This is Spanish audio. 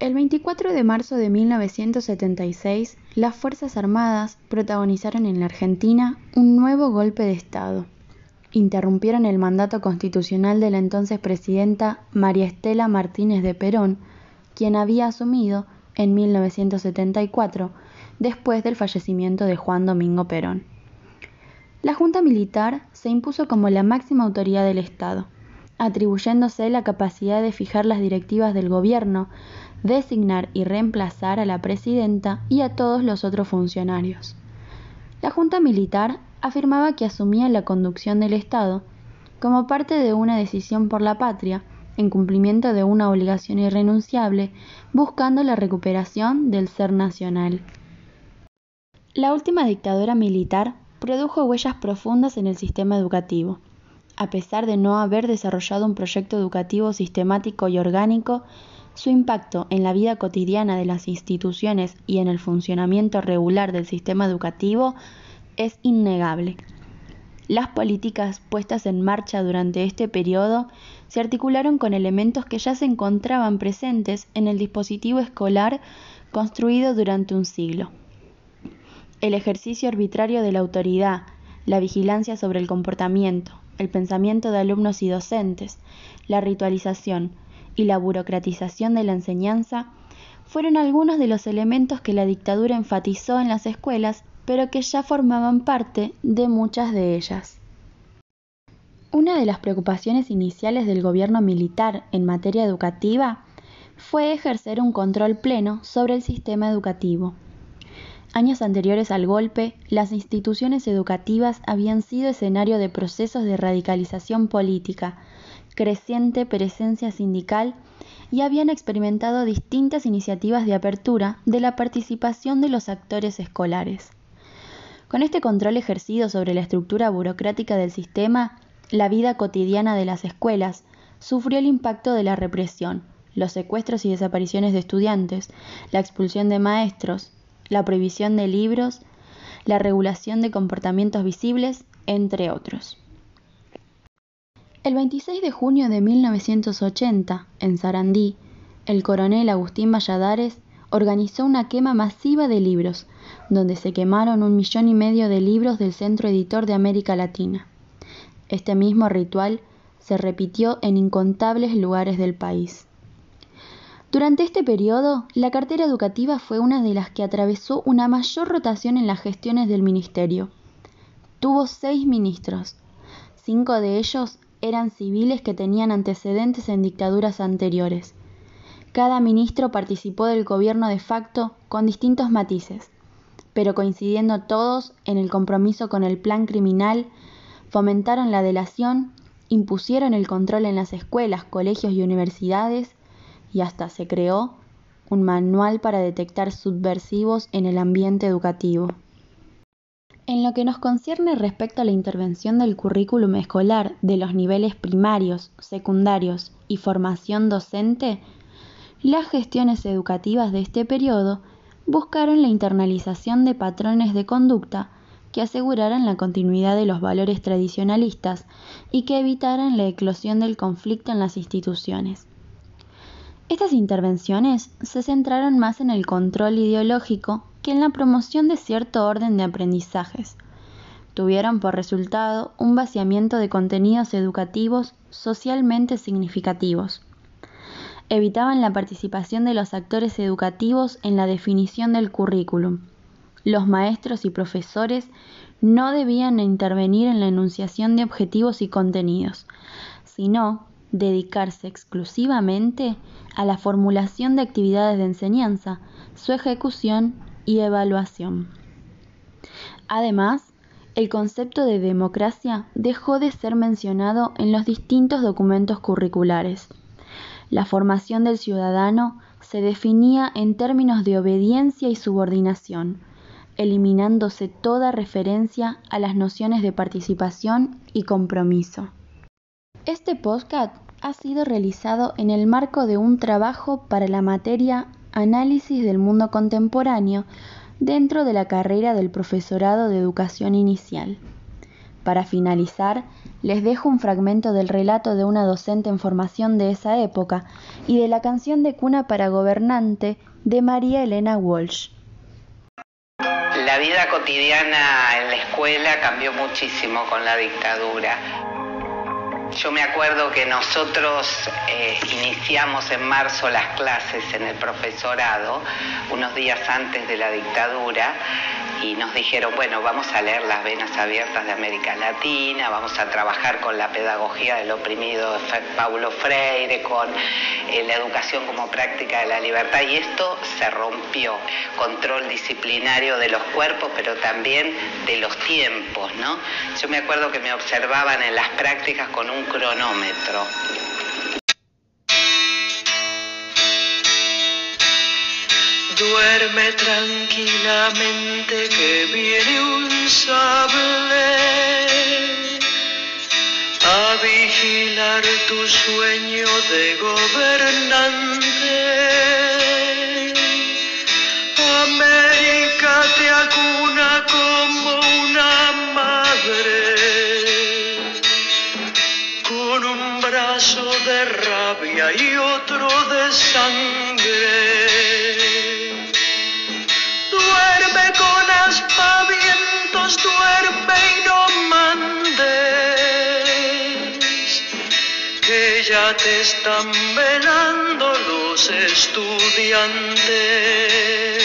El 24 de marzo de 1976, las Fuerzas Armadas protagonizaron en la Argentina un nuevo golpe de Estado. Interrumpieron el mandato constitucional de la entonces presidenta María Estela Martínez de Perón, quien había asumido en 1974 después del fallecimiento de Juan Domingo Perón. La Junta Militar se impuso como la máxima autoridad del Estado, atribuyéndose la capacidad de fijar las directivas del gobierno designar y reemplazar a la presidenta y a todos los otros funcionarios. La Junta Militar afirmaba que asumía la conducción del Estado como parte de una decisión por la patria, en cumplimiento de una obligación irrenunciable, buscando la recuperación del ser nacional. La última dictadura militar produjo huellas profundas en el sistema educativo. A pesar de no haber desarrollado un proyecto educativo sistemático y orgánico, su impacto en la vida cotidiana de las instituciones y en el funcionamiento regular del sistema educativo es innegable. Las políticas puestas en marcha durante este periodo se articularon con elementos que ya se encontraban presentes en el dispositivo escolar construido durante un siglo. El ejercicio arbitrario de la autoridad, la vigilancia sobre el comportamiento, el pensamiento de alumnos y docentes, la ritualización, y la burocratización de la enseñanza fueron algunos de los elementos que la dictadura enfatizó en las escuelas, pero que ya formaban parte de muchas de ellas. Una de las preocupaciones iniciales del gobierno militar en materia educativa fue ejercer un control pleno sobre el sistema educativo. Años anteriores al golpe, las instituciones educativas habían sido escenario de procesos de radicalización política, creciente presencia sindical y habían experimentado distintas iniciativas de apertura de la participación de los actores escolares. Con este control ejercido sobre la estructura burocrática del sistema, la vida cotidiana de las escuelas sufrió el impacto de la represión, los secuestros y desapariciones de estudiantes, la expulsión de maestros, la prohibición de libros, la regulación de comportamientos visibles, entre otros. El 26 de junio de 1980, en Sarandí, el coronel Agustín Valladares organizó una quema masiva de libros, donde se quemaron un millón y medio de libros del Centro Editor de América Latina. Este mismo ritual se repitió en incontables lugares del país. Durante este periodo, la cartera educativa fue una de las que atravesó una mayor rotación en las gestiones del ministerio. Tuvo seis ministros, cinco de ellos eran civiles que tenían antecedentes en dictaduras anteriores. Cada ministro participó del gobierno de facto con distintos matices, pero coincidiendo todos en el compromiso con el plan criminal, fomentaron la delación, impusieron el control en las escuelas, colegios y universidades y hasta se creó un manual para detectar subversivos en el ambiente educativo. En lo que nos concierne respecto a la intervención del currículum escolar de los niveles primarios, secundarios y formación docente, las gestiones educativas de este periodo buscaron la internalización de patrones de conducta que aseguraran la continuidad de los valores tradicionalistas y que evitaran la eclosión del conflicto en las instituciones. Estas intervenciones se centraron más en el control ideológico que en la promoción de cierto orden de aprendizajes. Tuvieron por resultado un vaciamiento de contenidos educativos socialmente significativos. Evitaban la participación de los actores educativos en la definición del currículum. Los maestros y profesores no debían intervenir en la enunciación de objetivos y contenidos, sino dedicarse exclusivamente a la formulación de actividades de enseñanza, su ejecución y evaluación. Además, el concepto de democracia dejó de ser mencionado en los distintos documentos curriculares. La formación del ciudadano se definía en términos de obediencia y subordinación, eliminándose toda referencia a las nociones de participación y compromiso. Este podcast ha sido realizado en el marco de un trabajo para la materia Análisis del mundo contemporáneo dentro de la carrera del profesorado de educación inicial. Para finalizar, les dejo un fragmento del relato de una docente en formación de esa época y de la canción de cuna para gobernante de María Elena Walsh. La vida cotidiana en la escuela cambió muchísimo con la dictadura. Yo me acuerdo que nosotros eh, iniciamos en marzo las clases en el profesorado, unos días antes de la dictadura, y nos dijeron, bueno, vamos a leer las venas abiertas de América Latina, vamos a trabajar con la pedagogía del oprimido Paulo Freire, con eh, la educación como práctica de la libertad, y esto se rompió. Control disciplinario de los cuerpos, pero también de los tiempos, ¿no? Yo me acuerdo que me observaban en las prácticas con un cronómetro. Duerme tranquilamente que viene un sable a vigilar tu sueño de gobernante. América te acuna como un brazo de rabia y otro de sangre duerme con aspavientos, duerme y no mandes, que ya te están velando los estudiantes.